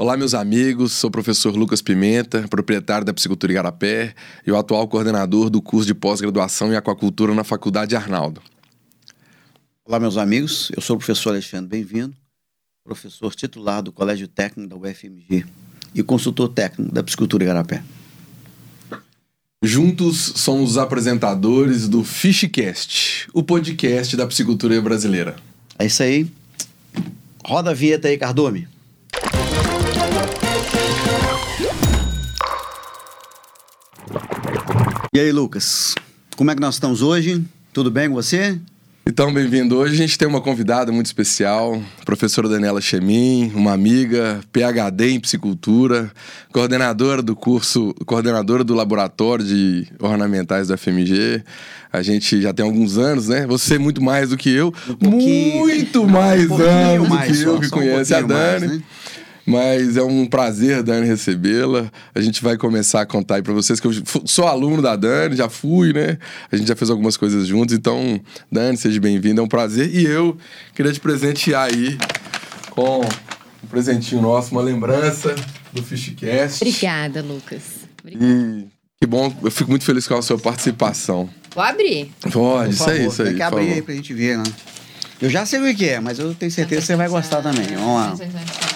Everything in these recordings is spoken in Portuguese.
Olá, meus amigos. Sou o professor Lucas Pimenta, proprietário da Piscicultura Igarapé e o atual coordenador do curso de pós-graduação em aquacultura na Faculdade Arnaldo. Olá, meus amigos. Eu sou o professor Alexandre Bem-vindo, professor titular do Colégio Técnico da UFMG e consultor técnico da Piscicultura Igarapé. Juntos somos os apresentadores do Fishcast, o podcast da piscicultura brasileira. É isso aí. Roda a vinheta aí, Cardume. E aí, Lucas? Como é que nós estamos hoje? Tudo bem com você? Então, bem-vindo. Hoje a gente tem uma convidada muito especial, a professora Daniela Chemin, uma amiga, PhD em psicultura, coordenadora do curso, coordenadora do laboratório de ornamentais da FMG. A gente já tem alguns anos, né? Você muito mais do que eu, Um muito mais um anos mais do que eu só, que só um conhece a pouquinho mais, Dani. né? Mas é um prazer, Dani, recebê-la. A gente vai começar a contar aí pra vocês que eu sou aluno da Dani, já fui, né? A gente já fez algumas coisas juntos. Então, Dani, seja bem-vinda, é um prazer. E eu queria te presentear aí com um presentinho nosso, uma lembrança do Fishcast. Obrigada, Lucas. Obrigada. E que bom, eu fico muito feliz com a sua participação. Vou abrir. Pode, isso aí, favor, isso aí. Tem que abrir aí pra gente ver, né? Eu já sei o que é, mas eu tenho certeza que você vai gostar também. Vamos lá.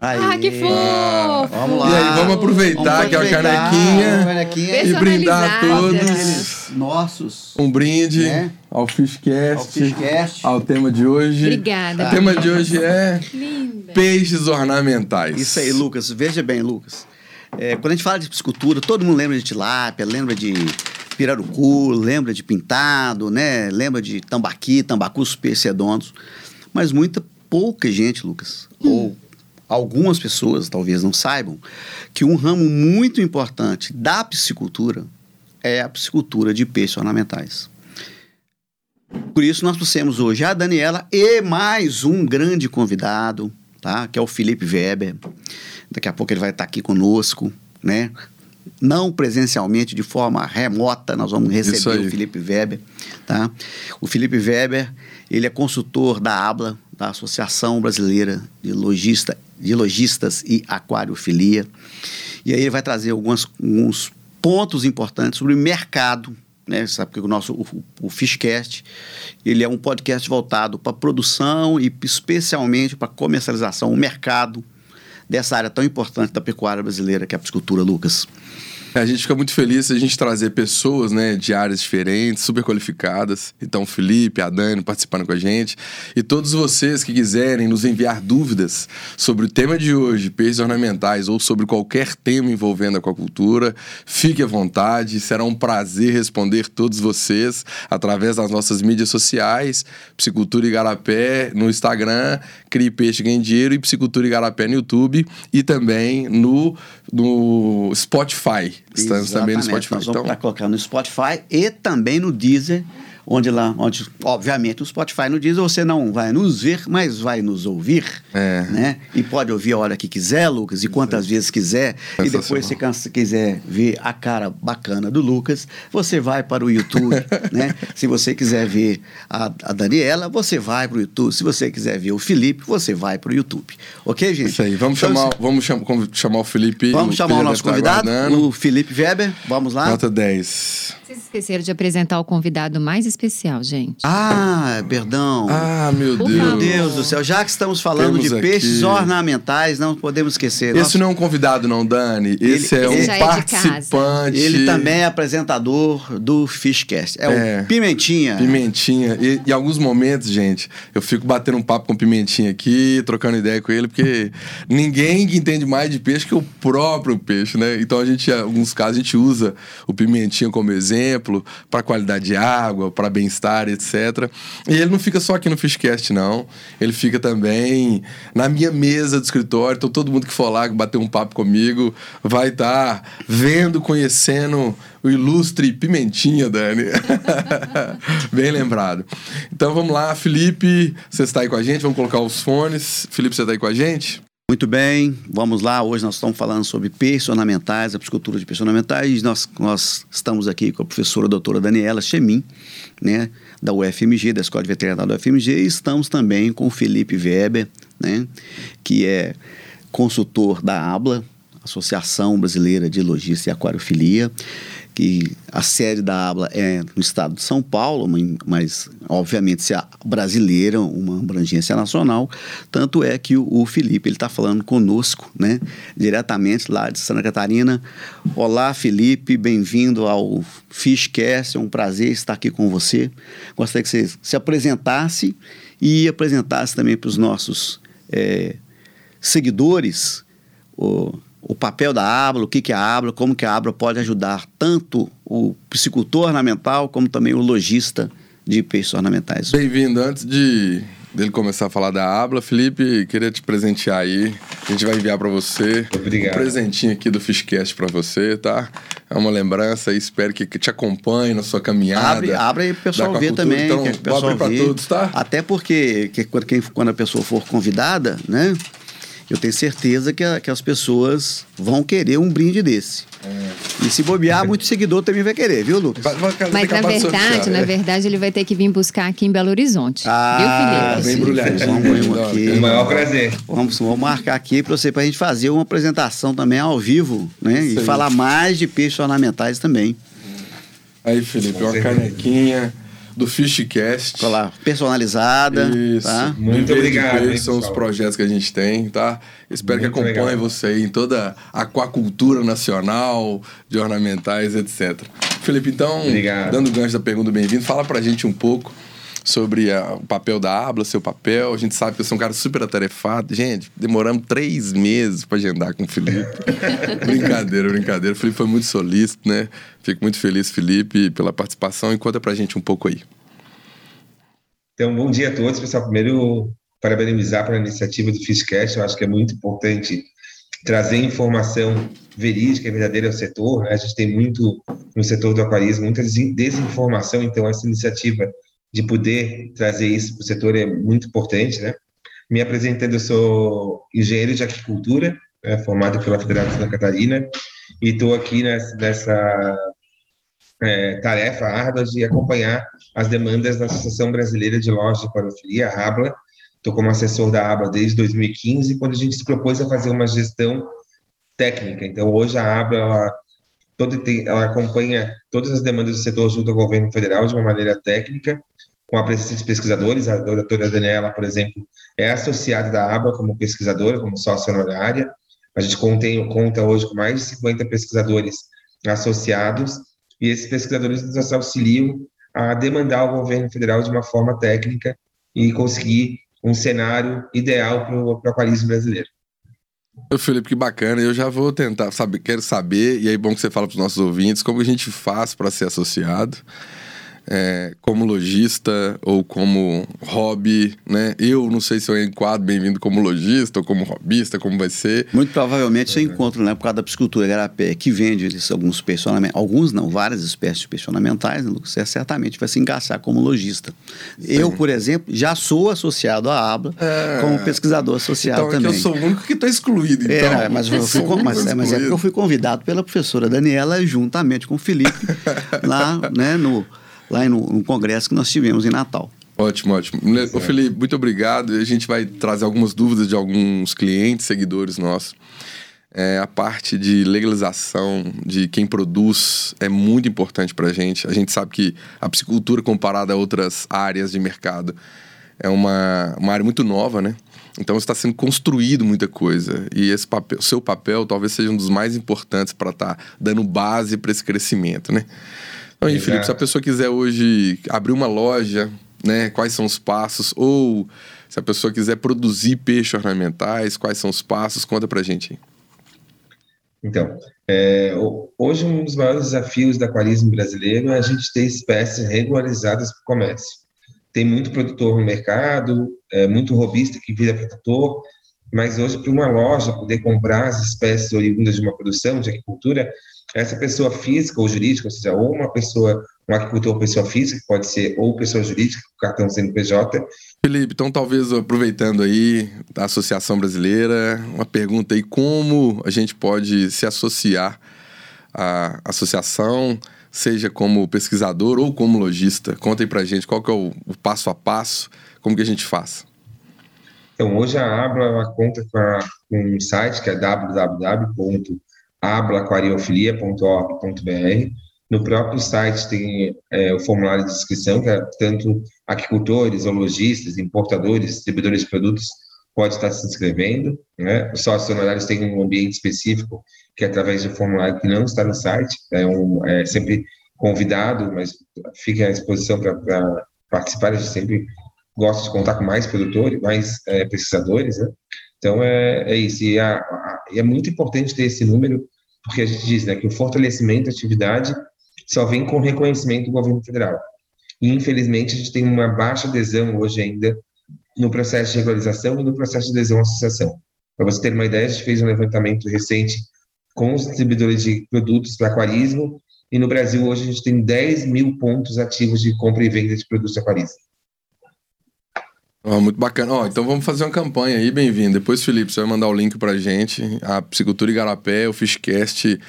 Aí. Ah, que fofo! Vamos lá. E aí, vamos aproveitar que é a canequinha e brindar a todos. Nossos. Um brinde Né? ao Fishcast. Ao Fishcast. Ao tema de hoje. Obrigada. O tema de hoje é Linda. peixes ornamentais. Isso aí, Lucas. Veja bem, Lucas. É, quando a gente fala de piscicultura, todo mundo lembra de tilápia, lembra de pirarucu, lembra de pintado, né? Lembra de tambaqui, tambacus, peixes redondos. Mas muita, pouca gente, Lucas, ou algumas pessoas talvez não saibam, que um ramo muito importante da piscicultura é a piscicultura de peixes ornamentais. Por isso nós trouxemos hoje a Daniela e mais um grande convidado, tá? Que é o Felipe Weber. Daqui a pouco ele vai estar aqui conosco, né? Não presencialmente, de forma remota, nós vamos receber o Felipe Weber, tá? O Felipe Weber, ele é consultor da ABLA, da Associação Brasileira de, Logista, de Logistas e Aquariofilia. E aí ele vai trazer algumas, alguns pontos importantes sobre mercado, né? Sabe que o nosso o, o Fishcast, ele é um podcast voltado para produção e especialmente para comercialização, o mercado dessa área tão importante da pecuária brasileira, que é a piscicultura, Lucas. A gente fica muito feliz se a gente trazer pessoas, né, de áreas diferentes, super qualificadas. Então, o Felipe, a Dani participando com a gente. E todos vocês que quiserem nos enviar dúvidas sobre o tema de hoje, peixes ornamentais, ou sobre qualquer tema envolvendo a aquacultura, fique à vontade. Será um prazer responder todos vocês através das nossas mídias sociais, Psicultura Igarapé no Instagram, Crie Peixe Ganhe Dinheiro e Psicultura Igarapé no YouTube e também no, no Spotify. Estamos também no Exatamente. Spotify. Nós vamos Então, estar colocando no Spotify e também no Deezer, onde lá, onde, obviamente, no Spotify no Deezer você não vai nos ver, mas vai nos ouvir, É. né? E pode ouvir a hora que quiser, Lucas, e quantas vezes quiser. E depois, se quiser ver a cara bacana do Lucas, você vai para o YouTube, né? Se você quiser ver a, a Daniela, você vai para o YouTube. Se você quiser ver o Felipe, você vai para o YouTube. Ok, gente? isso aí. Vamos, Então, chamar, vamos cham- conv- chamar o Felipe. Vamos chamar Ele o nosso convidado, aguardando. o Felipe Weber. Vamos lá. Nota 10. Vocês esqueceram de apresentar o convidado mais especial, gente. Ah, perdão. Ah, meu Por Deus. Meu. Deus do céu, já que estamos falando Temos de aqui- peixes ornamentais, não podemos esquecer. Esse Nosso- não é um convidado, não, Dani. Esse Ele- é um ele já é participante. Ele também é apresentador do Fishcast. É, É. o Pimentinha. Pimentinha. E em alguns momentos, gente, eu fico batendo um papo com o Pimentinha aqui, trocando ideia com ele, porque ninguém que entende mais de peixe que o próprio peixe, né? Então a gente, em alguns casos, a gente usa o Pimentinha como exemplo para qualidade de água, para bem-estar, etc. E ele não fica só aqui no Fishcast, não. Ele fica também na minha mesa do escritório. Então todo mundo que for lá bater um papo comigo vai estar vendo, conhecendo o ilustre Pimentinha, Dani. Bem lembrado. Então vamos lá, Felipe, você está aí com a gente, vamos colocar os fones. Felipe, você está aí com a gente? Muito bem, vamos lá. Hoje nós estamos falando sobre peixes ornamentais, a piscicultura de peixes ornamentais. Nós, nós estamos aqui com a professora doutora Daniela Chemin, né, da UFMG, da Escola de Veterinária da UFMG, e estamos também com o Felipe Weber, né? Que é consultor da ABLA, Associação Brasileira de Logística e Aquariofilia, que a sede da ABLA é no estado de São Paulo, mas obviamente se a brasileira, uma abrangência nacional, tanto é que o, o Felipe ele está falando conosco, né, diretamente lá de Santa Catarina. Olá, Felipe, bem-vindo ao Fishcast, é um prazer estar aqui com você. Gostaria que você se apresentasse e apresentasse também para os nossos é, seguidores o o papel da ABLA, o que, que é a ABLA, como que a ABLA pode ajudar tanto o psicultor ornamental como também o lojista de peixes ornamentais. Bem-vindo. Antes de dele começar a falar da ABLA, Felipe, queria te presentear aí. A gente vai enviar para você Obrigado. um presentinho aqui do Fishcast para você, tá? É uma lembrança e espero que, te acompanhe na sua caminhada. Abre, abre aí o pessoal ver também. Então, que o pessoal para todos, tá? Até porque que, quando a pessoa for convidada, né? Eu tenho certeza que, a, que as pessoas vão querer um brinde desse. É. E se bobear, muito seguidor também vai querer, viu, Lucas? Vai, Mas na verdade, na verdade, ele vai ter que vir buscar aqui em Belo Horizonte. Ah, viu, Felipe? Bem embrulhadinho. Vamos aqui. É o maior prazer. Vamos, vamos marcar aqui para você, para a gente fazer uma apresentação também ao vivo, né? Isso e aí. falar mais de peixes ornamentais também. Aí, Felipe, uma canequinha do Fishcast. Olha lá, personalizada. Isso. Tá? Muito obrigado. Esses são os projetos que a gente tem, tá? Espero Muito que acompanhe legal. você aí em toda a aquacultura nacional, de ornamentais, etc. Felipe, então, obrigado. dando gancho da pergunta, bem-vindo. Fala pra gente um pouco sobre a, o papel da Abla, seu papel. A gente sabe que você é um cara super atarefado. Gente, demoramos três meses para agendar com o Felipe. brincadeira, brincadeira. O Felipe foi muito solícito, né? Fico muito feliz, Felipe, pela participação. E conta pra gente um pouco aí. Então, bom dia a todos, pessoal. Primeiro, parabenizar pela iniciativa do Fishcast. Eu acho que é muito importante trazer informação verídica e verdadeira ao setor. Né? A gente tem muito, no setor do aquarismo, muita desinformação. Então, essa iniciativa de poder trazer isso para o setor é muito importante, né? Me apresentando, eu sou engenheiro de aquicultura, né, formado pela Federal de Santa Catarina, e estou aqui nessa, nessa é, tarefa árdua de acompanhar as demandas da Associação Brasileira de Lojas de Aquariofilia, a ABLA. Estou como assessor da ABLA desde 2015, quando a gente se propôs a fazer uma gestão técnica. Então, hoje a ABLA todo, ela acompanha todas as demandas do setor junto ao governo federal de uma maneira técnica, com a presença de pesquisadores. A doutora Daniela, por exemplo, é associada da ABA como pesquisadora, como sócia honorária. A gente contém, conta hoje com mais de 50 pesquisadores associados, e esses pesquisadores nos auxiliam a demandar o governo federal de uma forma técnica e conseguir um cenário ideal para o aquarismo brasileiro. Felipe, que bacana. Eu já vou tentar, sabe, quero saber, e aí bom que você fala para os nossos ouvintes, como a gente faz para ser associado é, como lojista ou como hobby, né? Eu não sei se eu enquadro bem-vindo como lojista ou como hobbyista, como vai ser. Muito provavelmente você encontra, né, por causa da piscicultura garapé, que vende eles, alguns peixes alguns não, várias espécies de peixes ornamentais, né, você certamente vai se encaixar como lojista. Eu, por exemplo, já sou associado à ABLA é... como pesquisador associado então, também. Então, eu sou o único que está excluído, então. É, mas, eu fui, mas, é, mas é porque eu fui convidado pela professora Daniela juntamente com o Felipe lá, né, no lá no, no congresso que nós tivemos em Natal. Ótimo, ótimo. Ô, Felipe, muito obrigado. A gente vai trazer algumas dúvidas de alguns clientes, seguidores nossos. É, a parte de legalização de quem produz é muito importante para a gente. A gente sabe que a psicultura, comparada a outras áreas de mercado, é uma, uma área muito nova, né? Então está sendo construído muita coisa. E esse papel, seu papel talvez seja um dos mais importantes para estar tá dando base para esse crescimento, né? Então, aí, Felipe, se a pessoa quiser hoje abrir uma loja, né, quais são os passos? Ou se a pessoa quiser produzir peixes ornamentais, quais são os passos? Conta pra gente. Então, é, hoje um dos maiores desafios do aquarismo brasileiro é a gente ter espécies regularizadas para o comércio. Tem muito produtor no mercado, é, muito robista que vira produtor, mas hoje para uma loja poder comprar as espécies oriundas de uma produção de agricultura, essa pessoa física ou jurídica, ou seja, ou uma pessoa, um agricultor pessoa física, pode ser ou pessoa jurídica, o cartão CNPJ. Felipe, então talvez aproveitando aí da Associação Brasileira, uma pergunta aí, como a gente pode se associar à associação, seja como pesquisador ou como lojista? Conta aí pra gente qual que é o, o passo a passo, como que a gente faz? Então, hoje a Abla ela conta com, a, com um site que é www.ablaquariofilia.org.br. No próprio site tem é, o formulário de inscrição, que é, tanto aquicultores, zoologistas, importadores, distribuidores de produtos pode estar se inscrevendo. Né? Os sócios honorários têm um ambiente específico, que é através um formulário que não está no site, é, um, é sempre convidado, mas fica à disposição para participar, a gente sempre gosta de contar com mais produtores, mais é, pesquisadores, né? Então, é, é isso. E, a, a, é muito importante ter esse número, porque a gente diz né, que o fortalecimento da atividade só vem com reconhecimento do governo federal. E, infelizmente, a gente tem uma baixa adesão hoje ainda no processo de regularização e no processo de adesão à associação. Para você ter uma ideia, a gente fez um levantamento recente com os distribuidores de produtos para aquarismo, e no Brasil hoje a gente tem 10 mil pontos ativos de compra e venda de produtos aquarismo. Oh, muito bacana. Oh, então vamos fazer uma campanha aí, bem-vindo. Depois, Felipe, você vai mandar o link pra gente. A Psicultura Igarapé, o Fishcast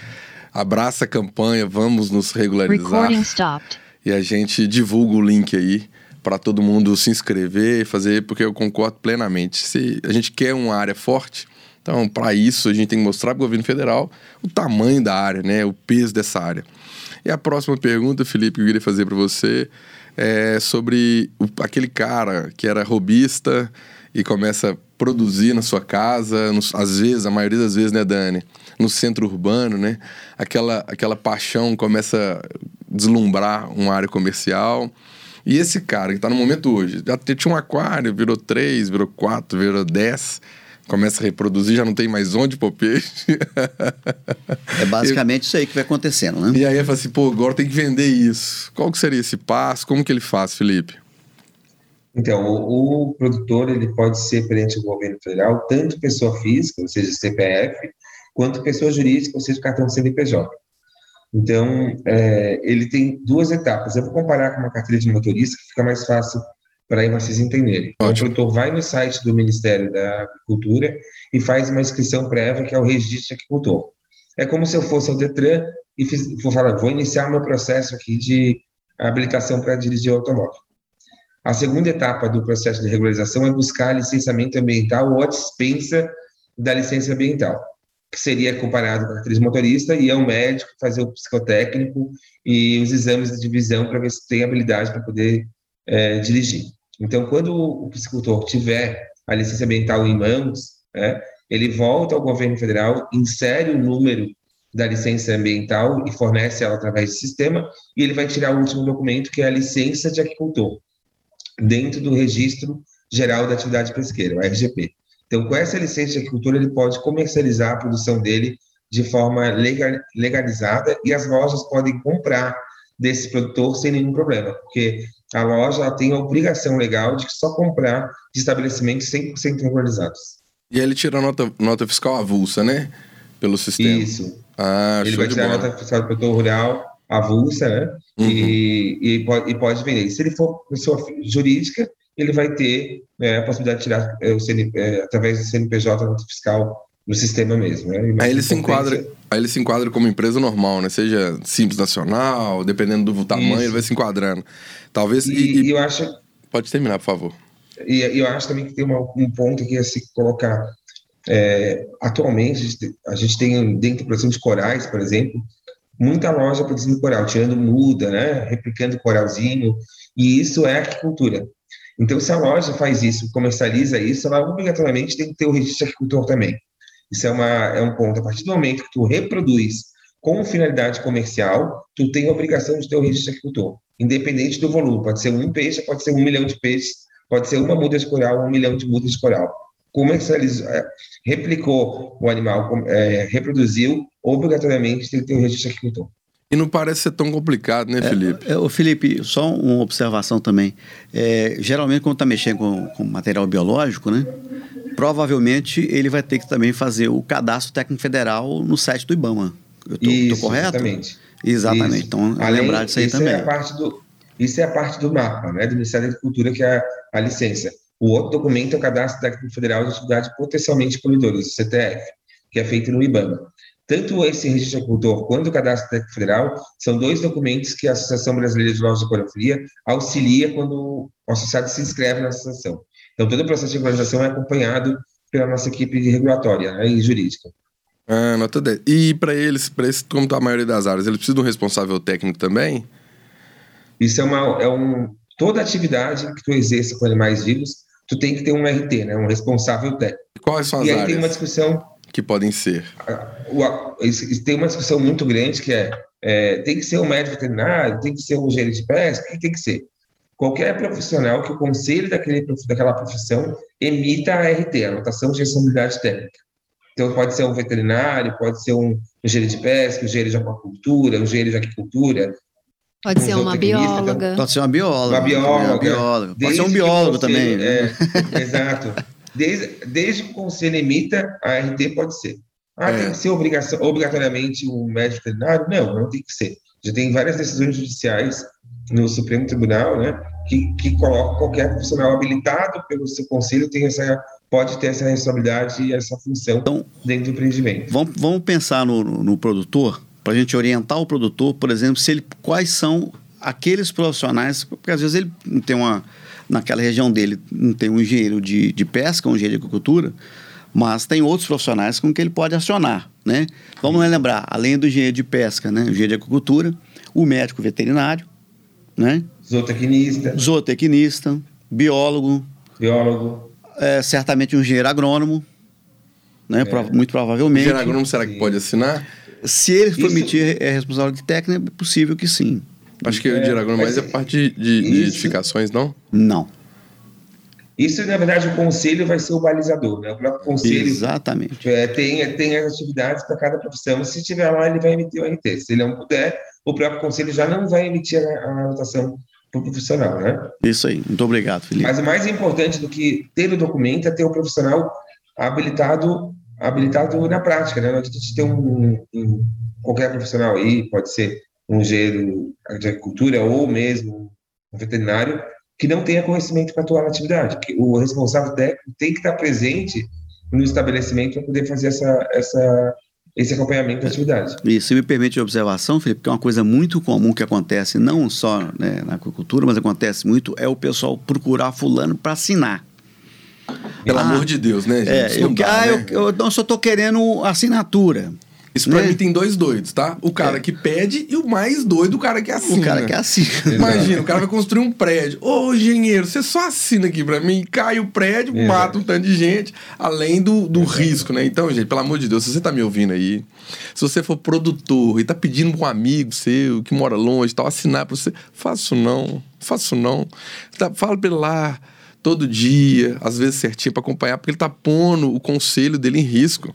abraça a campanha, vamos nos regularizar. E a gente divulga o link aí para todo mundo se inscrever, fazer, porque eu concordo plenamente. Se a gente quer uma área forte, então para isso a gente tem que mostrar para o governo federal o tamanho da área, né, o peso dessa área. E a próxima pergunta, Felipe, que eu queria fazer para você é sobre o, aquele cara que era robista e começa a produzir na sua casa, nos, às vezes, a maioria das vezes, né, Dani? No centro urbano, né? Aquela, aquela paixão começa a deslumbrar uma área comercial. E esse cara que está no momento hoje, já tinha um aquário, virou três, virou quatro, virou dez começa a reproduzir, já não tem mais onde pôr peixe. é basicamente eu... isso aí que vai acontecendo, né? E aí eu falo assim, pô, agora tem que vender isso. Qual que seria esse passo? Como que ele faz, Felipe? Então, o, o produtor ele pode ser perante o governo federal, tanto pessoa física, ou seja, CPF, quanto pessoa jurídica, ou seja, cartão CNPJ. Então, é, ele tem duas etapas. Eu vou comparar com uma carteira de motorista, que fica mais fácil para aí vocês entenderem. Então, o produtor vai no site do Ministério da Agricultura e faz uma inscrição prévia, que é o registro de agricultor. É como se eu fosse ao Detran e fiz, vou falar, vou iniciar o meu processo aqui de habilitação para dirigir o automóvel. A segunda etapa do processo de regularização é buscar licenciamento ambiental ou a dispensa da licença ambiental, que seria comparado com a carteira de motorista e é um médico fazer o psicotécnico e os exames de visão para ver se tem habilidade para poder é, dirigir. Então, quando o piscicultor tiver a licença ambiental em mãos, né, ele volta ao governo federal, insere o número da licença ambiental e fornece ela através do sistema, e ele vai tirar o último documento, que é a licença de agricultor, dentro do Registro Geral da Atividade Pesqueira, o RGP. Então, com essa licença de agricultor, ele pode comercializar a produção dele de forma legalizada e as lojas podem comprar desse produtor sem nenhum problema, porque a loja tem a obrigação legal de só comprar de estabelecimentos 100% regularizados. E ele tira a nota, nota fiscal avulsa, né? Pelo sistema. Isso. Ah, ele vai tirar a nota fiscal do produtor rural avulsa, né? Uhum. E, e, pode, e pode vender. Se ele for pessoa jurídica, ele vai ter é, a possibilidade de tirar é, CN, é, através do CNPJ a nota fiscal no sistema mesmo. Né? Aí ele, se enquadra, aí ele se enquadra como empresa normal, né? Seja simples nacional, dependendo do tamanho, Isso. ele vai se enquadrando. Talvez. E, e, e, eu acho. Pode terminar, por favor. E eu acho também que tem uma, um ponto aqui a se colocar. É, atualmente, a gente tem, dentro da produção de corais, por exemplo, muita loja produzindo coral, tirando muda, né? Replicando coralzinho. E isso é agricultura. Então, se a loja faz isso, comercializa isso, ela obrigatoriamente tem que ter o registro de agricultor também. Isso é, uma, é um ponto. A partir do momento que tu reproduz com finalidade comercial, tu tem a obrigação de ter o registro de agricultor, independente do volume. Pode ser um peixe, pode ser um milhão de peixes, pode ser uma muda de coral, um milhão de mudas de coral. Comercializou, é, replicou o animal, é, reproduziu, obrigatoriamente tem que ter o registro de agricultor. E não parece ser tão complicado, né, Felipe? É, é, Felipe, só uma observação também. É, geralmente, quando está mexendo com, com, material biológico, né, provavelmente ele vai ter que também fazer o cadastro técnico federal no site do IBAMA. Eu tô, isso, tô correto? Exatamente. Exatamente. Isso. Então, Além, lembrar disso aí isso também. É do, isso é a parte do mapa, né, do Ministério da Agricultura, que é a, a licença. O outro documento é o Cadastro Técnico Federal de Atividades Potencialmente Poluidoras, o CTF, que é feito no IBAMA. Tanto esse registro de agricultor quanto o cadastro técnico federal são dois documentos que a Associação Brasileira de Lojas de Aquariofilia auxilia quando o associado se inscreve na associação. Então, todo o processo de regularização é acompanhado pela nossa equipe regulatória né, e jurídica. Ah, nota 10. E para eles, para esse, como está a maioria das áreas, eles precisam de um responsável técnico também? Isso é, uma, é um. Toda atividade que tu exerça com animais vivos, tu tem que ter um RT, né? Um responsável técnico. E quais são as e aí áreas tem uma discussão. que podem ser? o- isso- isso tem uma discussão muito grande que é, é, tem que ser um médico veterinário, tem que ser um engenheiro de pesca, o que tem que ser? Qualquer profissional que o conselho daquele, daquela profissão emita a RT, a anotação de responsabilidade técnica. Então, pode ser um veterinário, pode ser um engenheiro de pesca, um engenheiro de aquacultura, um engenheiro de aquicultura, Pode Um ser uma zootecnista, bióloga. Pode ser uma bióloga. Uma bióloga. Uma bióloga. Pode ser um biólogo conselho- também. né? é, exato. Desde, desde que o conselho emita, a RT pode ser. Ah, É. tem que ser obrigação, obrigatoriamente um médico veterinário? Não, não tem que ser. Já tem várias decisões judiciais no Supremo Tribunal, né, que, que colocam qualquer profissional habilitado pelo seu conselho tem essa, pode ter essa responsabilidade e essa função Então- dentro do empreendimento. Vamos, vamos pensar no, no- no produtor, para a gente orientar o produtor, por exemplo, se ele, quais são aqueles profissionais, porque às vezes ele não tem uma, naquela região dele, não tem um engenheiro de, de pesca, um engenheiro de agricultura, mas tem outros profissionais com que ele pode acionar, né? Vamos lembrar, além do engenheiro de pesca, né, o engenheiro de agricultura, o médico veterinário, né, Zootecnista, zootecnista, biólogo, biólogo, é, certamente um engenheiro agrônomo, né, prova- muito O provavelmente. engenheiro agrônomo, será que Sim. pode assinar? Se ele for Isso- emitir é responsável de técnica, é possível que sim. Acho que o engenheiro agrônomo mais é parte de, de- edificações, não? Não. Isso, na verdade, o conselho vai ser o balizador, né? O próprio conselho Exatamente. é, tem, tem as atividades para cada profissão. Se tiver lá, ele vai emitir o RT. Se ele não puder, o próprio conselho já não vai emitir a, a anotação para o profissional, né? Isso aí. Muito obrigado, Felipe. Mas o mais importante do que ter o documento é ter o profissional habilitado, habilitado na prática, né? Não adianta ter um, um- qualquer profissional aí, pode ser um engenheiro de agricultura ou mesmo um veterinário, que não tenha conhecimento para atuar na atividade. Que o responsável técnico tem que estar presente no estabelecimento para poder fazer essa, essa, esse acompanhamento da atividade. E se me permite a observação, Felipe, que é uma coisa muito comum que acontece, não só né, na agricultura, mas acontece muito, é o pessoal procurar fulano para assinar. Pelo Ah, amor de Deus, né, gente? É, eu, dá, ah, né? eu, eu não só tô querendo assinatura. Isso pra né? mim tem dois doidos, tá? O cara que pede e o mais doido, o cara que assina. O cara que assina. Imagina, o cara vai construir um prédio. Ô, engenheiro, você só assina aqui pra mim, cai o prédio, Exato. mata um tanto de gente, além do, do risco, né? Então, gente, pelo amor de Deus, se você tá me ouvindo aí, se você for produtor e tá pedindo pra um amigo seu que mora longe e tal, assinar pra você, faço não, faço não. Tá, fala pra ele lá todo dia, às vezes certinho pra acompanhar, porque ele tá pondo o conselho dele em risco.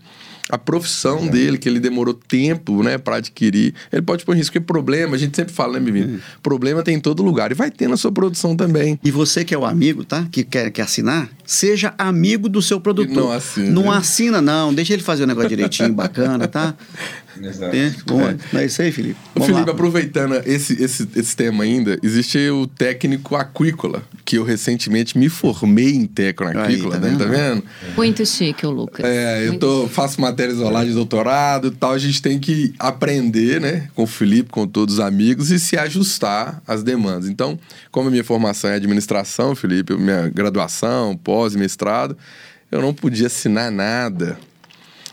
A profissão dele, que ele demorou tempo, né, para adquirir, ele pode pôr em risco. Porque problema, a gente sempre fala, né, Bivino? Problema tem em todo lugar. E vai ter na sua produção também. E você que é o amigo, tá? Que quer, quer assinar, seja amigo do seu produtor. não assina. Não assina, não. Deixa ele fazer o negócio direitinho, bacana, tá? Exato. É, bom, não é isso aí, Felipe? Ô, Vamos Felipe, lá. aproveitando esse, esse, esse tema ainda, existe o técnico aquícola, que eu recentemente me formei em técnico Aí, aquícola, tá né? Tá vendo? vendo? Muito chique o Lucas. É, eu tô, faço matéria isolada de doutorado e tal, a gente tem que aprender, né, com o Felipe, com todos os amigos e se ajustar às demandas. Então, como a minha formação é administração, Felipe, minha graduação, pós, mestrado, eu não podia assinar nada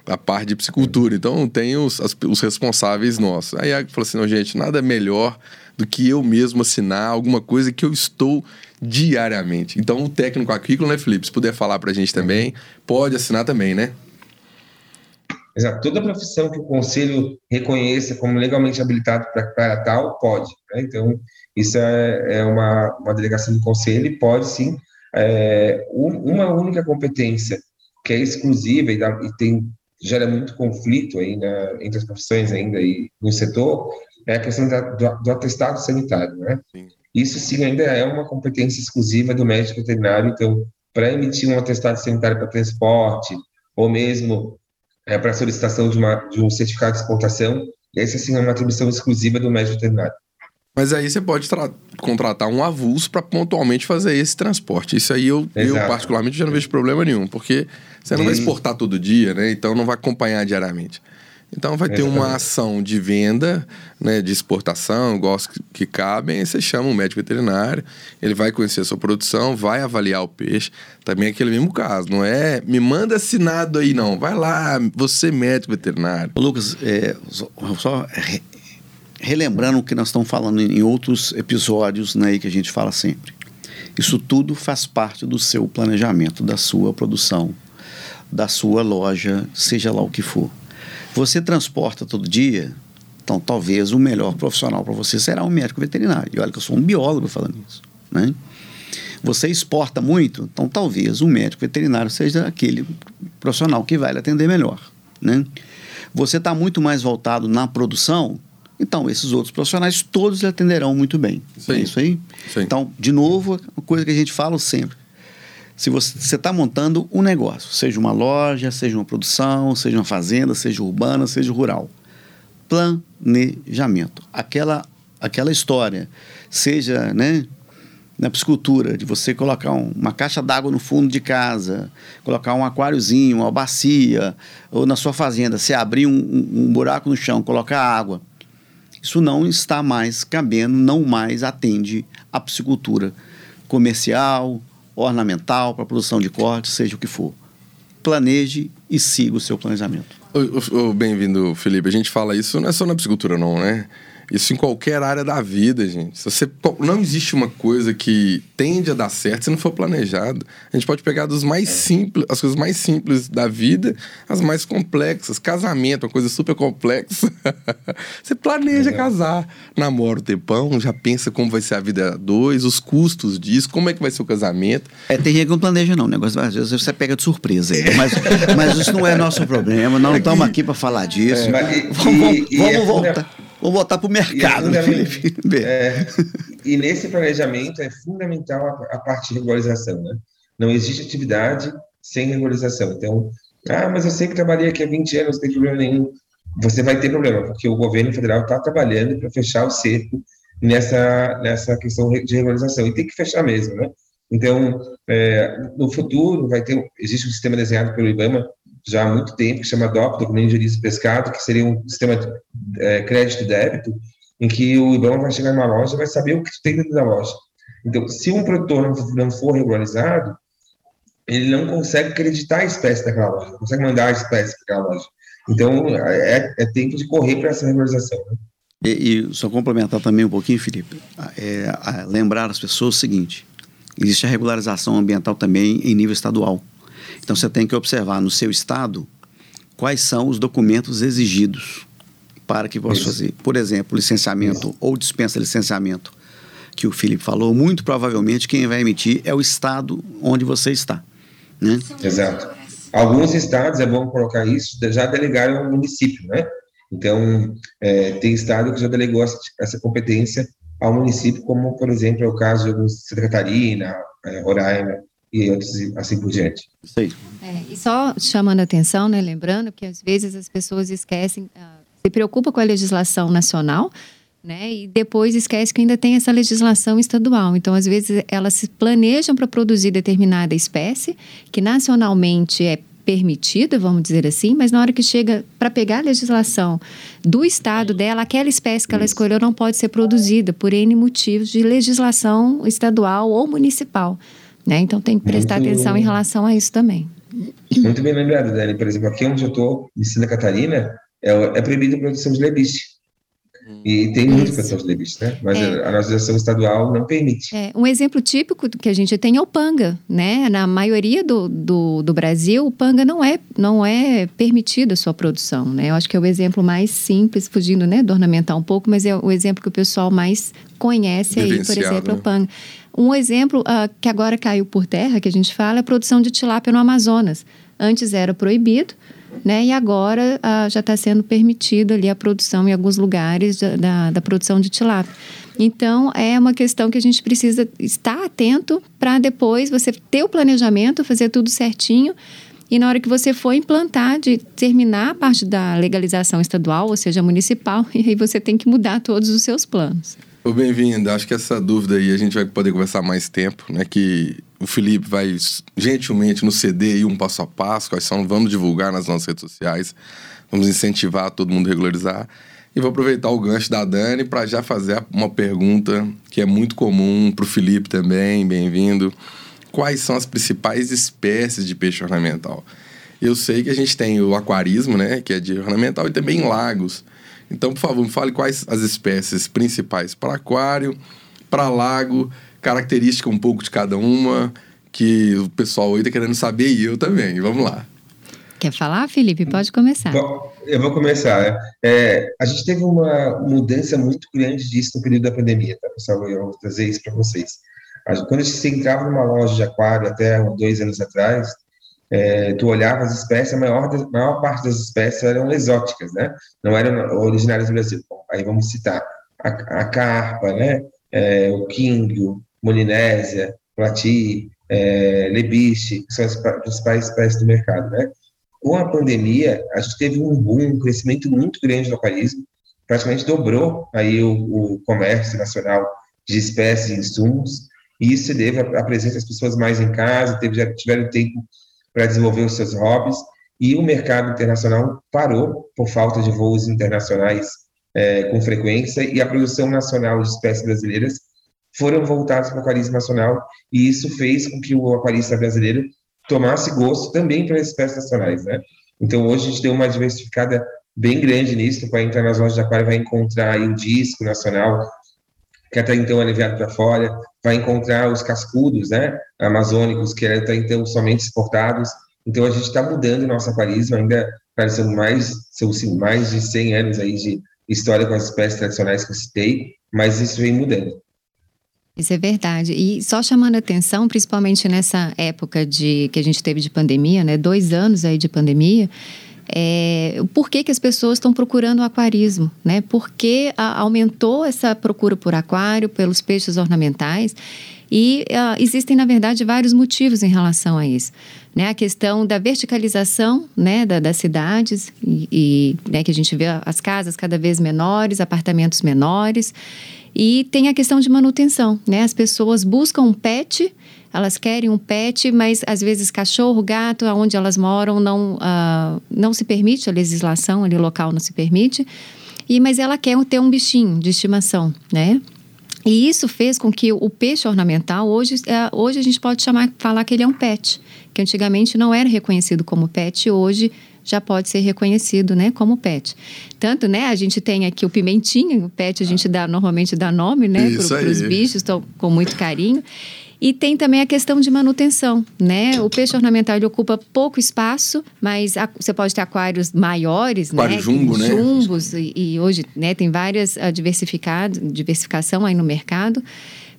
da parte de psicultura. Então, tem os, as- os responsáveis nossos. Aí eu falou assim, não, gente, nada melhor do que eu mesmo assinar alguma coisa que eu estou diariamente. Então, o técnico aquícola, né, Felipe? Se puder falar pra gente também, pode assinar também, né? Exato. Toda profissão que o conselho reconheça como legalmente habilitado para tal, pode. né? Então, isso é, é uma, uma delegação do conselho e pode sim. É, um- uma única competência que é exclusiva e, dá- e tem, gera muito conflito aí na- entre as profissões ainda e no setor é a questão da- do, do atestado sanitário. Né? Sim. Isso sim ainda é uma competência exclusiva do médico veterinário. Então, para emitir um atestado sanitário para transporte ou mesmo é, para solicitação de, uma, de um certificado de exportação, essa sim é uma atribuição exclusiva do médico veterinário. Mas aí você pode tra- contratar um avulso para pontualmente fazer esse transporte. Isso aí eu, eu particularmente, já não vejo problema nenhum, porque você não vai exportar todo dia, né? Então não vai acompanhar diariamente. Então vai ter uma ação de venda, né, de exportação, gosto que, que cabem, aí você chama um médico veterinário, ele vai conhecer a sua produção, vai avaliar o peixe. Também é aquele mesmo caso, não é me manda assinado aí, não. Vai lá, você médico veterinário. Ô, Lucas, é, só, só re- relembrando o que nós estamos falando em outros episódios né, que a gente fala sempre. Isso tudo faz parte do seu planejamento, da sua produção, da sua loja, seja lá o que for. Você transporta todo dia, então talvez o melhor profissional para você será um médico veterinário. E olha que eu sou um biólogo falando isso. Né? Você exporta muito, então talvez o médico veterinário seja aquele profissional que vai lhe atender melhor. Né? Você está muito mais voltado na produção, então esses outros profissionais todos lhe atenderão muito bem. Sim. É isso aí? Sim. Então, de novo, uma coisa que a gente fala sempre. Se você está montando um negócio, seja uma loja, seja uma produção, seja uma fazenda, seja urbana, seja rural, planejamento. Aquela, aquela história, seja né, na piscicultura, de você colocar um- uma caixa d'água no fundo de casa, colocar um aquáriozinho, uma bacia, ou na sua fazenda, você abrir um, um- um buraco no chão, colocar água. Isso não está mais cabendo, não mais atende à piscicultura comercial, ornamental, para produção de corte, seja o que for. Planeje e siga o seu planejamento. Bem-vindo, Felipe. A gente fala isso não é só na psicultura, não, né? Isso em qualquer área da vida, gente. Se você, não existe uma coisa que tende a dar certo se não for planejado. A gente pode pegar dos mais simples, as coisas mais simples da vida, as mais complexas. Casamento, uma coisa super complexa. você planeja Exato. casar, namora o tempão, já pensa como vai ser a vida a dois, os custos disso, como é que vai ser o casamento. É, tem gente que não planeja, não. O negócio, às vezes você pega de surpresa. aí. Mas, mas isso não é nosso problema. Não estamos aqui para falar disso. E- vamos e vamos é voltar. Vamos voltar para o mercado, né, Felipe? É, e nesse planejamento é fundamental a, a parte de regularização, né? Não existe atividade sem regularização. Então, ah, mas eu sempre trabalhei aqui há 20 anos, não tem problema nenhum. Você vai ter problema, porque o governo federal está trabalhando para fechar o cerco nessa, nessa questão de regularização. E tem que fechar mesmo, né? Então, é, no futuro, vai ter, existe um sistema desenhado pelo IBAMA já há muito tempo, que chama DOP, Documento de Jurídico Pescado, que seria um sistema de é, crédito e débito, em que o IBAMA vai chegar numa loja e vai saber o que tem dentro da loja. Então, se um produtor não, for regularizado, ele não consegue acreditar a espécie daquela loja, não consegue mandar a espécie para aquela loja. Então, é, é tempo de correr para essa regularização. Né? E, e só complementar também um pouquinho, Felipe, é, lembrar as pessoas o seguinte: existe a regularização ambiental também em nível estadual. Então você tem que observar no seu estado quais são os documentos exigidos para que possa fazer. Por exemplo, licenciamento ou dispensa licenciamento, que o Felipe falou, muito provavelmente quem vai emitir é o estado onde você está. Né? Exato. Alguns estados, é bom colocar isso, já delegaram ao município, né? Então, é, tem estado que já delegou essa, essa competência ao município, como, por exemplo, é o caso de Santa Catarina, é, Roraima e assim por diante. Isso aí. É, e só chamando a atenção, né, lembrando que às vezes as pessoas esquecem, ah, se preocupam com a legislação nacional, né, e depois esquece que ainda tem essa legislação estadual. Então, às vezes, elas se planejam para produzir determinada espécie, que nacionalmente é permitida, vamos dizer assim, mas na hora que chega para pegar a legislação do estado dela, aquela espécie que ela Isso. escolheu não pode ser produzida por N motivos de legislação estadual ou municipal. Né? Então tem que prestar Muito- atenção em relação a isso também. Muito bem lembrado, Dani. Por exemplo, aqui onde eu estou, em Santa Catarina, é, é proibido a produção de lebiche. E tem muita Isso. produção de lebiche, né? Mas É. a, legislação estadual não permite. É, um exemplo típico que a gente tem é o panga, né? Na maioria do, do, do Brasil, o panga não é, não é permitido a sua produção, né? Eu acho que é o exemplo mais simples, fugindo né, do ornamental um pouco, mas é o exemplo que o pessoal mais conhece aí, por exemplo, é né? o panga. Um exemplo ah, que agora caiu por terra, que a gente fala, é a produção de tilápia no Amazonas. Antes era proibido, né? E agora ah, já está sendo permitido ali a produção em alguns lugares da, da, da produção de tilápia. Então, é uma questão que a gente precisa estar atento para depois você ter o planejamento, fazer tudo certinho. E na hora que você for implantar, de terminar a parte da legalização estadual, ou seja, municipal, e aí você tem que mudar todos os seus planos. Bem-vindo. Acho que essa dúvida aí a gente vai poder conversar mais tempo, né? Que o Felipe vai gentilmente nos ceder aí um passo a passo, quais são, vamos divulgar nas nossas redes sociais, vamos incentivar todo mundo a regularizar. E vou aproveitar o gancho da Dani para já fazer uma pergunta que é muito comum para o Felipe também, bem-vindo. Quais são as principais espécies de peixe ornamental? Eu sei que a gente tem o aquarismo, né, que é de ornamental, e também lagos. Então, por favor, me fale quais as espécies principais para aquário, para lago, característica um pouco de cada uma, que o pessoal aí está querendo saber e eu também. Vamos lá. Quer falar, Felipe? Pode começar. Bom, eu vou começar. É, a gente teve uma mudança muito grande disso no período da pandemia, tá, pessoal? Eu vou trazer isso para vocês. Quando a gente entrava numa loja de aquário até dois anos atrás, é, tu olhava as espécies, a maior, maior parte das espécies eram exóticas, né? Não eram originárias do Brasil. Bom, aí vamos citar a, a carpa, né? É, o quingo, molinésia, plati, é, lebiche, que são as principais espécies do mercado, né? Com a pandemia, a gente teve um boom, um crescimento muito grande no aquarismo, praticamente dobrou aí o, o comércio nacional de espécies e insumos, e isso se deve à presença das pessoas mais em casa, teve, tiveram tempo para desenvolver os seus hobbies, e o mercado internacional parou por falta de voos internacionais é, com frequência, e a produção nacional de espécies brasileiras foram voltados para o aquarismo nacional, e isso fez com que o aquarista brasileiro tomasse gosto também para espécies nacionais, né? Então, hoje a gente deu uma diversificada bem grande nisso, vai entrar nas lojas de aquário, vai encontrar aí o disco nacional, que até então é levado para fora, vai encontrar os cascudos, né, amazônicos, que até então somente exportados. Então, a gente está mudando nosso aquarismo, ainda são mais, são mais de 100 anos aí de história com as espécies tradicionais que eu citei, mas isso vem mudando. Isso é verdade. E só chamando atenção, principalmente nessa época de que a gente teve de pandemia, né? Dois anos aí de pandemia. É, por que, que as pessoas estão procurando o aquarismo, né? Porque a, aumentou essa procura por aquário, pelos peixes ornamentais e uh, existem, na verdade, vários motivos em relação a isso. Né? A questão da verticalização né, da, das cidades, e, e né, que a gente vê as casas cada vez menores, apartamentos menores. E tem a questão de manutenção, né? As pessoas buscam um pet, elas querem um pet, mas às vezes cachorro, gato, aonde elas moram não, uh, não se permite, a legislação ali local não se permite. E, mas ela quer ter um bichinho de estimação, né? E isso fez com que o peixe ornamental, hoje, é, hoje a gente pode chamar, falar que ele é um pet, que antigamente não era reconhecido como pet, hoje já pode ser reconhecido, né, como pet. Tanto, né, a gente tem aqui o pimentinho, o pet a gente dá normalmente dá nome, né, para os bichos, estão com muito carinho. E tem também a questão de manutenção, né? O peixe ornamental ele ocupa pouco espaço, mas a, você pode ter aquários maiores, Aquário né? jumbo, né? Jumbos, e, e, hoje né, tem várias uh, diversificado, diversificação aí no mercado.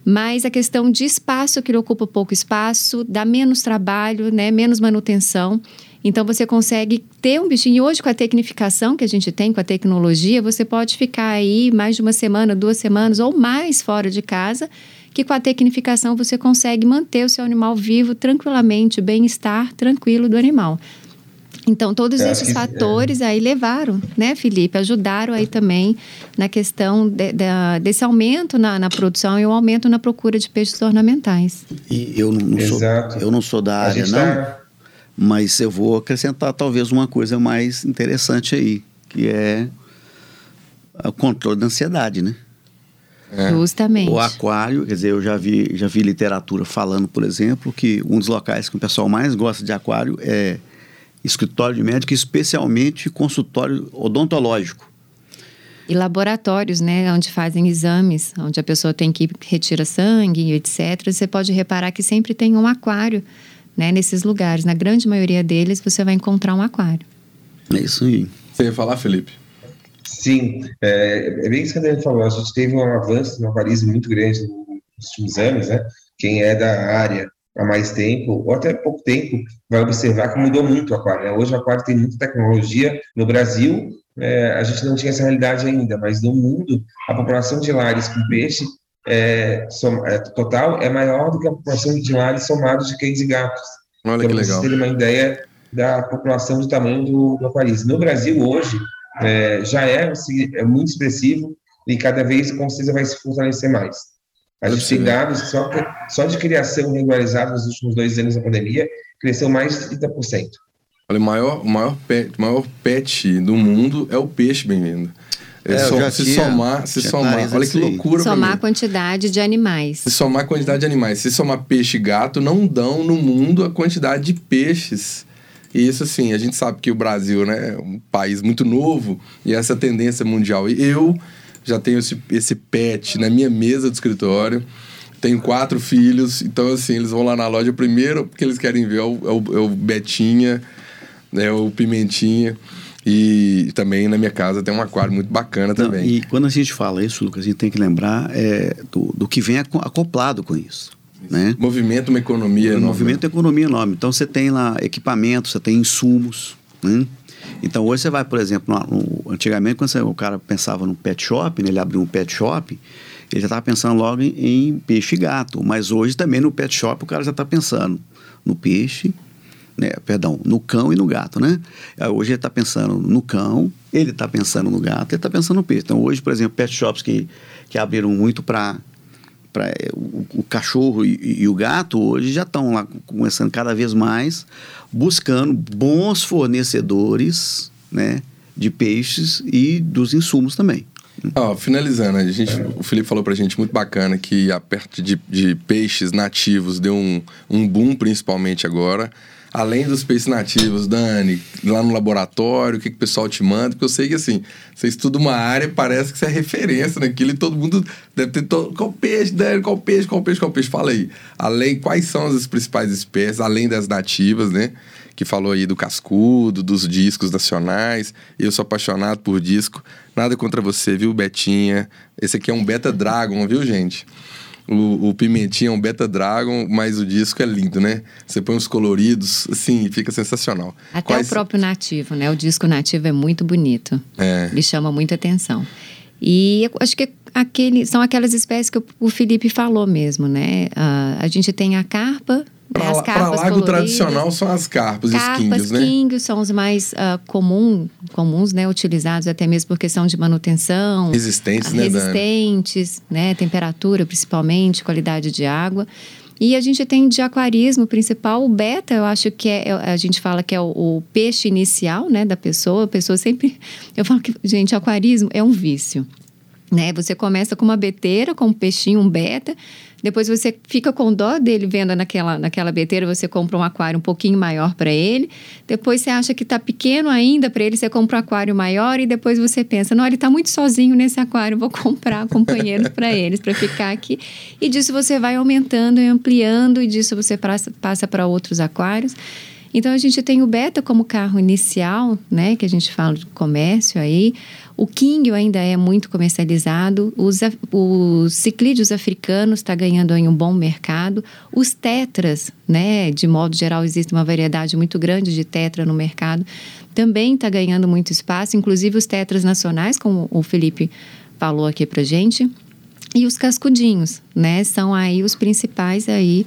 Mas a questão de espaço, que ele ocupa pouco espaço, dá menos trabalho, né? Menos manutenção. Então você consegue ter um bichinho. E hoje, com a tecnificação que a gente tem, com a tecnologia, você pode ficar aí mais de uma semana, duas semanas ou mais fora de casa, que com a tecnificação você consegue manter o seu animal vivo tranquilamente, bem-estar tranquilo do animal. Então, todos Eu esses fatores é. aí levaram, né, Felipe? Ajudaram aí também na questão de, de, desse aumento na, na, produção e o aumento na procura de peixes ornamentais. E eu não, sou, eu não sou da área, não. Tá mas eu vou acrescentar talvez uma coisa mais interessante aí, que é o controle da ansiedade, né? É. Justamente. O aquário, quer dizer, eu já vi, já vi literatura falando, por exemplo, que um dos locais que o pessoal mais gosta de aquário é escritório de médico, especialmente consultório odontológico. E laboratórios, né, onde fazem exames, onde a pessoa tem que retirar sangue, etc. Você pode reparar que sempre tem um aquário né, nesses lugares. Na grande maioria deles, você vai encontrar um aquário. É isso aí. Você ia falar, Felipe? Sim, é, é bem isso que a Dani falou. A gente teve um avanço no aquarismo muito grande nos últimos anos, né? Quem é da área há mais tempo, ou até pouco tempo, vai observar que mudou muito o aquário. Né? Hoje o aquário tem muita tecnologia. No Brasil, é, a gente não tinha essa realidade ainda, mas no mundo, a população de lares com peixe é, som, é, total é maior do que a população de lares somados de cães e gatos. Olha então, que legal. Você ter uma ideia da população do tamanho do, do aquarismo. No Brasil, hoje, é, já é, é, muito expressivo, e cada vez com certeza vai se fortalecer mais. A gente tem dados só, só de criação regularizada nos últimos dois anos da pandemia, cresceu mais de 30%. Olha, o maior, o maior, pet, maior pet do mundo é o peixe, bem-vindo. É, É, se tinha- somar, se somar, olha que aí. loucura Somar a quantidade de animais. Se somar a quantidade de animais, se somar peixe e gato, não dão no mundo a quantidade de peixes. E isso, assim, a gente sabe que o Brasil né, é um país muito novo e essa tendência mundial. E eu já tenho esse, esse pet na minha mesa do escritório. Tenho quatro filhos, então, assim, eles vão lá na loja primeiro porque eles querem ver é o, é o, é o Betinha, é o Pimentinha. E também na minha casa tem um aquário muito bacana Não, também. e quando a gente fala isso, Lucas, a gente tem que lembrar é, do, do que vem aco- acoplado com isso. Né? Movimenta uma economia enorme. movimento da economia enorme. Então você tem lá equipamentos, você tem insumos. Né? Então hoje você vai, por exemplo, no- no- antigamente quando você- o cara pensava num pet shop, né, ele abriu um pet shop, ele já estava pensando logo em, em peixe e gato. Mas hoje também no pet shop o cara já está pensando no peixe, né, perdão, no cão e no gato, né? Ah, Hoje ele está pensando no cão, ele está pensando no gato, ele está pensando no peixe. Então hoje, por exemplo, pet shops que, que abriram muito para para o, o cachorro e, e o gato hoje já estão lá começando cada vez mais buscando bons fornecedores né, de peixes e dos insumos também. Ó, finalizando, a gente, o Felipe falou pra gente muito bacana que a parte de, de peixes nativos deu um, um boom, principalmente agora. Além dos peixes nativos, Dani, lá no laboratório, o que, que o pessoal te manda? Porque eu sei que assim, você estuda uma área parece que você é referência naquilo e todo mundo deve ter todo. Qual peixe, Dani? Qual peixe, qual peixe, qual peixe? Fala aí. Além, quais são as principais espécies, além das nativas, né? que falou aí do cascudo, dos discos nacionais. Eu sou apaixonado por disco. Nada contra você, viu, Betinha? Esse aqui é um Beta Dragon, viu, gente? O, o Pimentinha é um Beta Dragon, mas o disco é lindo, né? Você põe os coloridos, assim, fica sensacional. Até Quais- o próprio nativo, né? O disco nativo é muito bonito. É. Ele chama muita atenção. E eu acho que aquele, são aquelas espécies que o- Felipe falou mesmo, né? Ah, a gente tem a carpa, né? Pra, as pra carpas lá, o coloridas. tradicional são as carpas os Carpas, quingues, né? quingues são os mais ah, comum, comuns, né? Utilizados até mesmo por questão de manutenção. Resistentes, né? Resistentes, né? Temperatura, principalmente, qualidade de água. E a gente tem de aquarismo principal, o beta, eu acho que é, é- a gente fala que é o, o peixe inicial, né, da pessoa. A pessoa sempre. Eu falo que, gente, aquarismo é um vício. Né? Você começa com uma beteira, com um peixinho, um beta. Depois você fica com dó dele vendo naquela, naquela beteira, você compra um aquário um pouquinho maior para ele. Depois você acha que está pequeno ainda para ele, você compra um aquário maior e depois você pensa, não, ele está muito sozinho nesse aquário, vou comprar companheiros para eles, para ficar aqui. E disso você vai aumentando e ampliando e disso você passa- para outros aquários. Então a gente tem o beta como carro inicial, né, que a gente fala de comércio aí. O King ainda é muito comercializado. Os, os ciclídeos africanos está ganhando aí um bom mercado. Os tetras, né, de modo geral existe uma variedade muito grande de tetra no mercado. Também está ganhando muito espaço, inclusive os tetras nacionais, como o Felipe falou aqui pra gente. E os cascudinhos, né? São aí os principais aí,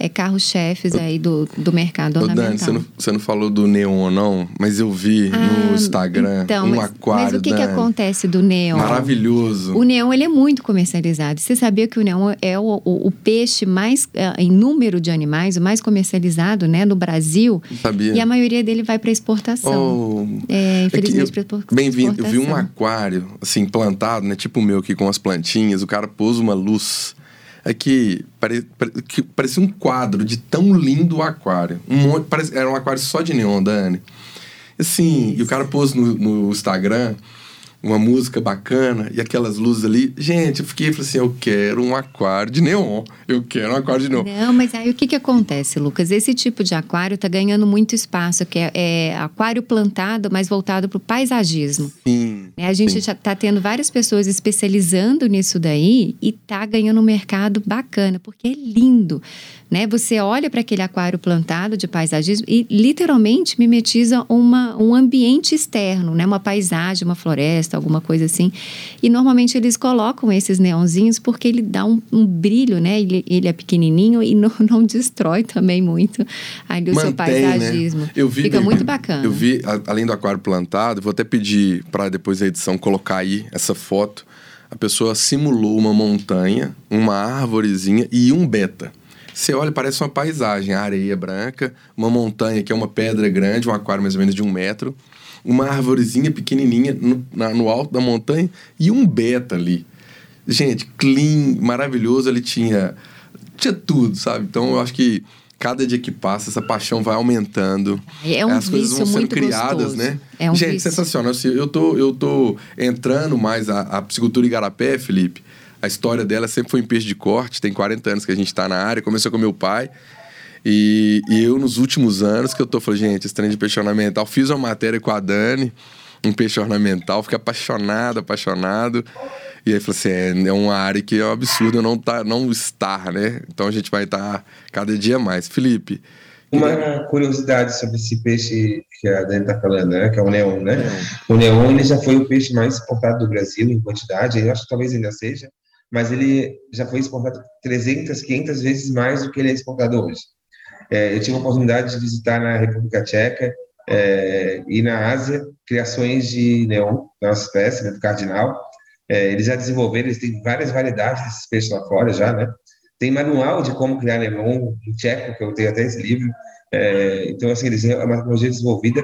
é, carros-chefes aí do, do mercado Ô, ornamental. Dani, você não, você não falou do neon, não, mas eu vi Ah, no Instagram então, um mas, aquário. Mas o que, que acontece do neon? Maravilhoso. O neon ele é muito comercializado. Você sabia que o neon é o, o- o peixe mais, eh, em número de animais, o mais comercializado né, no Brasil? Não sabia. E a maioria dele vai para exportação. Oh. É, infelizmente, É para Bem-vindo. Eu vi um aquário, assim, plantado, né? Tipo o meu aqui, com as plantinhas. O cara pôs uma luz. É que, pare, que parecia um quadro de tão lindo o aquário. Um monte, era um aquário só de neon, Dani. Assim, e o cara pôs no, no Instagram uma música bacana e aquelas luzes ali. Gente, eu fiquei falei assim: eu quero um aquário de neon. Eu quero um aquário de neon. Não, mas aí o que, que acontece, Lucas? Esse tipo de aquário está ganhando muito espaço, que é, é aquário plantado, mas voltado para o paisagismo. Sim. né? A gente Sim. já está tendo várias pessoas especializando nisso daí e tá ganhando um mercado bacana, porque é lindo. Né? Você olha para aquele aquário plantado de paisagismo e literalmente mimetiza uma, um ambiente externo, né? uma paisagem, uma floresta, alguma coisa assim. E normalmente eles colocam esses neonzinhos porque ele dá um, um brilho, né? Ele, ele é pequenininho e não, não destrói também muito ali o seu Mantém, paisagismo. né? Eu vi, Fica muito bacana. Eu vi, além do aquário plantado, vou até pedir para depois a edição colocar aí essa foto. a pessoa simulou uma montanha, uma árvorezinha e um beta. Você olha, parece uma paisagem, areia branca, uma montanha que é uma pedra grande, um aquário mais ou menos de um metro, uma árvorezinha pequenininha no, na, no alto da montanha e um beta ali. Gente, clean, maravilhoso, ele tinha, tinha tudo, sabe? Então eu acho que cada dia que passa, essa paixão vai aumentando. É um As coisas vão sendo criadas, gostoso. né? É um Gente, vício. sensacional. Eu tô, eu tô entrando mais a, a piscicultura Igarapé, Felipe. A história dela sempre foi em peixe de corte. Tem 40 anos que a gente está na área. Começou com meu pai. E, e, eu, nos últimos anos, que eu tô falando, gente, esse trem de peixe ornamental, fiz uma matéria com a Dani, um peixe ornamental, fiquei apaixonado, apaixonado. E aí falou assim: é, é uma área que é um absurdo não, tá, não estar, né? Então a gente vai estar tá cada dia mais. Felipe. Uma curiosidade sobre esse peixe que a Dani está falando, né? Que é o neon, né? O neon ele já foi o peixe mais exportado do Brasil em quantidade, eu acho que talvez ainda seja, mas ele já foi exportado 300, 500 vezes mais do que ele é exportado hoje. É, eu tive a oportunidade de visitar na República Tcheca é, e na Ásia criações de neon, da nossa espécie, né, do cardinal, é, eles já desenvolveram, eles têm várias variedades desses peixes lá fora já, né? Tem manual de como criar lemon em tcheco, que eu tenho até esse livro. É, então, assim, eles é uma tecnologia desenvolvida.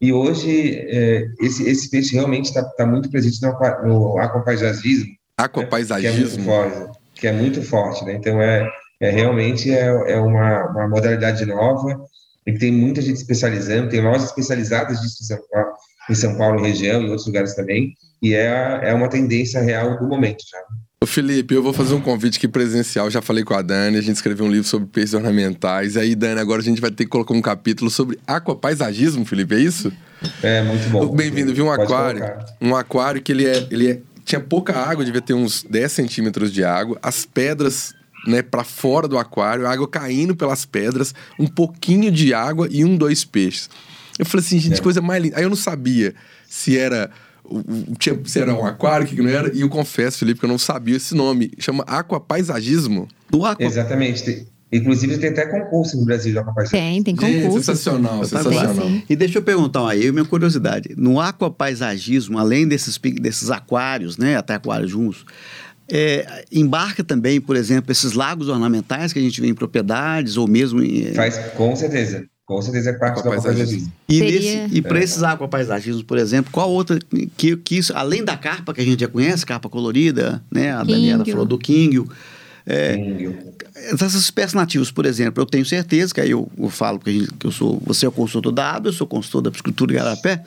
E hoje, é, esse, esse peixe realmente está tá muito presente no, no aquapaisagismo. Aquapaisagismo? Né? Que, é forte, que é muito forte, né? Então, é, é realmente é, é uma, uma modalidade nova e tem muita gente especializando, tem lojas especializadas disso em São Paulo, em São Paulo região e outros lugares também e é, é uma tendência real do momento já. Ô Felipe, eu vou fazer um convite aqui presencial. Já falei com a Dani, a gente escreveu um livro sobre peixes ornamentais. E aí, Dani, agora a gente vai ter que colocar um capítulo sobre aquapaisagismo, Felipe, é isso? É, muito bom. Bem-vindo, viu? Um Pode aquário. Colocar. Um aquário que ele é, ele é. Tinha pouca água, devia ter uns 10 centímetros de água. As pedras né, para fora do aquário, a água caindo pelas pedras, um pouquinho de água e um, dois peixes. Eu falei assim, gente, é. coisa mais linda. Aí eu não sabia se era tinha, se era um aquário, o que não era, e eu confesso, Felipe, que eu não sabia esse nome. Chama aquapaisagismo. Do aqua... Exatamente. Inclusive tem até concurso no Brasil de aquapaisagismo. Tem, tem concurso. sensacional, sensacional. E deixa eu perguntar aí, minha curiosidade. No aquapaisagismo, além desses, desses aquários, né, até aquários juntos, é, embarca também, por exemplo, esses lagos ornamentais que a gente vê em propriedades ou mesmo em... Faz, com certeza. Com certeza é parte do aquapaisagismo. E, nesse, e para é. esses aquapaisagismos, por exemplo, qual outra que, que isso, além da carpa que a gente já conhece, carpa colorida, né? A Daniela falou do quingio. É, essas espécies nativas, por exemplo, eu tenho certeza que aí eu, eu falo que, gente, que, eu sou, você é o consultor da ABA, eu sou consultor da piscicultura Garapé,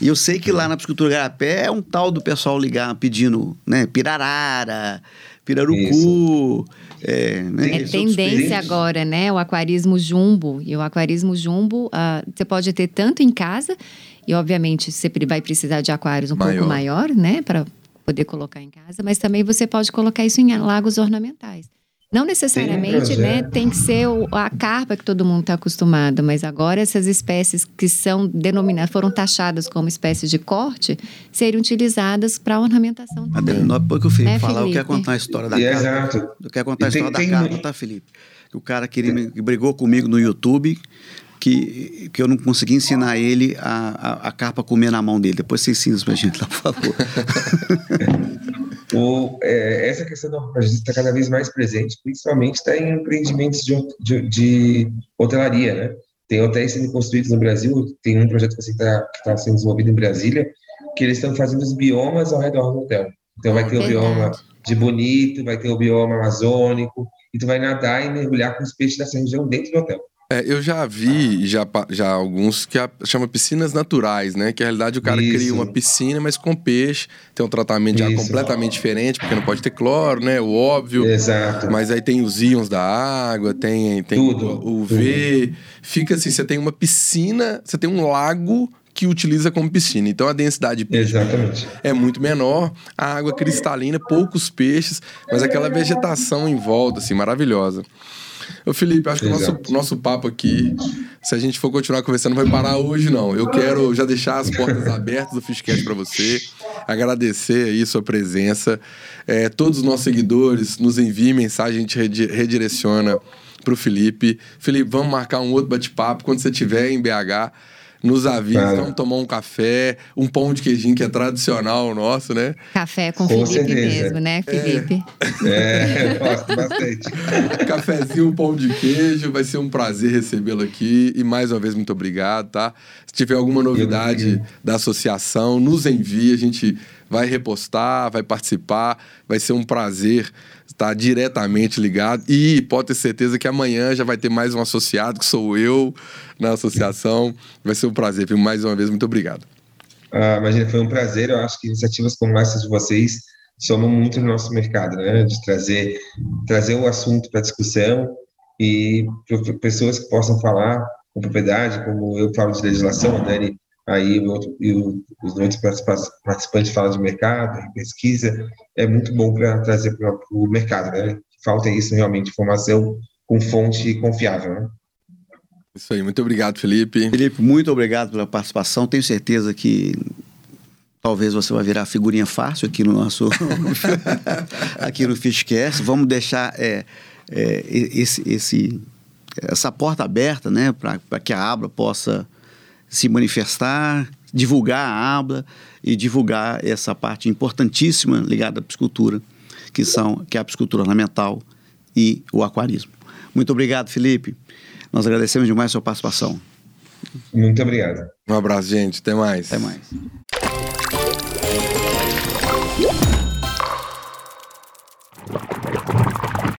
e eu sei que lá na piscicultura Garapé é um tal do pessoal ligar pedindo, né, pirarara, pirarucu, é, né? é tendência agora, né? O aquarismo jumbo. E o aquarismo jumbo, uh, você pode ter tanto em casa, e obviamente você vai precisar de aquários um maior. pouco maior, né? Para poder colocar em casa, mas também você pode colocar isso em lagos ornamentais. Não necessariamente, tem né? Tem que ser o, a carpa que todo mundo está acostumado, mas agora essas espécies que são denominadas, foram taxadas como espécies de corte, seriam utilizadas para ornamentação também. Não é porque o Felipe né, falar, eu quero contar a história da carpa. Exato. Eu quero contar a história tem, da carpa, tá, Felipe? O cara queria, que brigou comigo no YouTube, que, que eu não consegui ensinar ele a, a, a carpa comer na mão dele. Depois você ensina isso pra gente lá, por favor. o, é, essa questão do alfabetização está cada vez mais presente, principalmente está em empreendimentos de, de, de, hotelaria, né? Tem hotéis sendo construídos no Brasil, tem um projeto que está tá sendo desenvolvido em Brasília, que eles estão fazendo os biomas ao redor do hotel. Então vai ter o bioma de bonito, vai ter o bioma amazônico, e tu vai nadar e mergulhar com os peixes dessa região dentro do hotel. É, eu já vi já, já alguns que a, chama piscinas naturais, né? Que na realidade o cara Isso. cria uma piscina, mas com peixe, tem um tratamento de ar completamente diferente, porque não pode ter cloro, né? O óbvio. Exato. Mas aí tem os íons da água, tem, tem tudo, o UV. Tudo. Fica assim, você tem uma piscina, você tem um lago que utiliza como piscina. Então a densidade de peixe Exatamente. é muito menor, a água cristalina, poucos peixes, mas aquela vegetação em volta, assim, maravilhosa. Ô Felipe, acho que o nosso, nosso papo aqui, se a gente for continuar conversando, não vai parar hoje, não. Eu quero já deixar as portas abertas do Fishcast para você, agradecer aí sua presença. É, todos os nossos seguidores nos enviem mensagem, a gente redireciona para o Felipe. Felipe, vamos marcar um outro bate-papo quando você estiver em BH nos avisa, vamos tomar um café, um pão de queijinho que é tradicional nosso, né? Café com, com Felipe certeza. mesmo, né, Felipe? É, é gosto bastante. Cafézinho, um pão de queijo, vai ser um prazer recebê-lo aqui. E mais uma vez, muito obrigado, tá? Se tiver alguma novidade da associação, nos envie, a gente vai repostar, vai participar, vai ser um prazer estar diretamente ligado. E pode ter certeza que amanhã já vai ter mais um associado, que sou eu, na associação. Vai ser um prazer, viu? Mais uma vez, muito obrigado. Ah, imagina, foi um prazer. Eu acho que iniciativas como essas de vocês somam muito no nosso mercado, né? De trazer, trazer o assunto para discussão e pessoas que possam falar com propriedade, como eu falo de legislação, a Dani aí o outro, e o, os outros participantes falam de mercado, pesquisa, é muito bom para trazer para o mercado, né? Falta isso realmente, informação com fonte confiável, né? Isso aí, muito obrigado, Felipe. Felipe, muito obrigado pela participação. Tenho certeza que talvez você vai virar figurinha fácil aqui no nosso aqui no Fishcast. Vamos deixar é, é, esse, esse, essa porta aberta, né, para que a Abra possa se manifestar, divulgar a Abra e divulgar essa parte importantíssima ligada à piscicultura, que são que é a piscicultura ornamental e o aquarismo. Muito obrigado, Felipe. Nós agradecemos demais a sua participação. Muito obrigado. Um abraço, gente. Até mais. Até mais.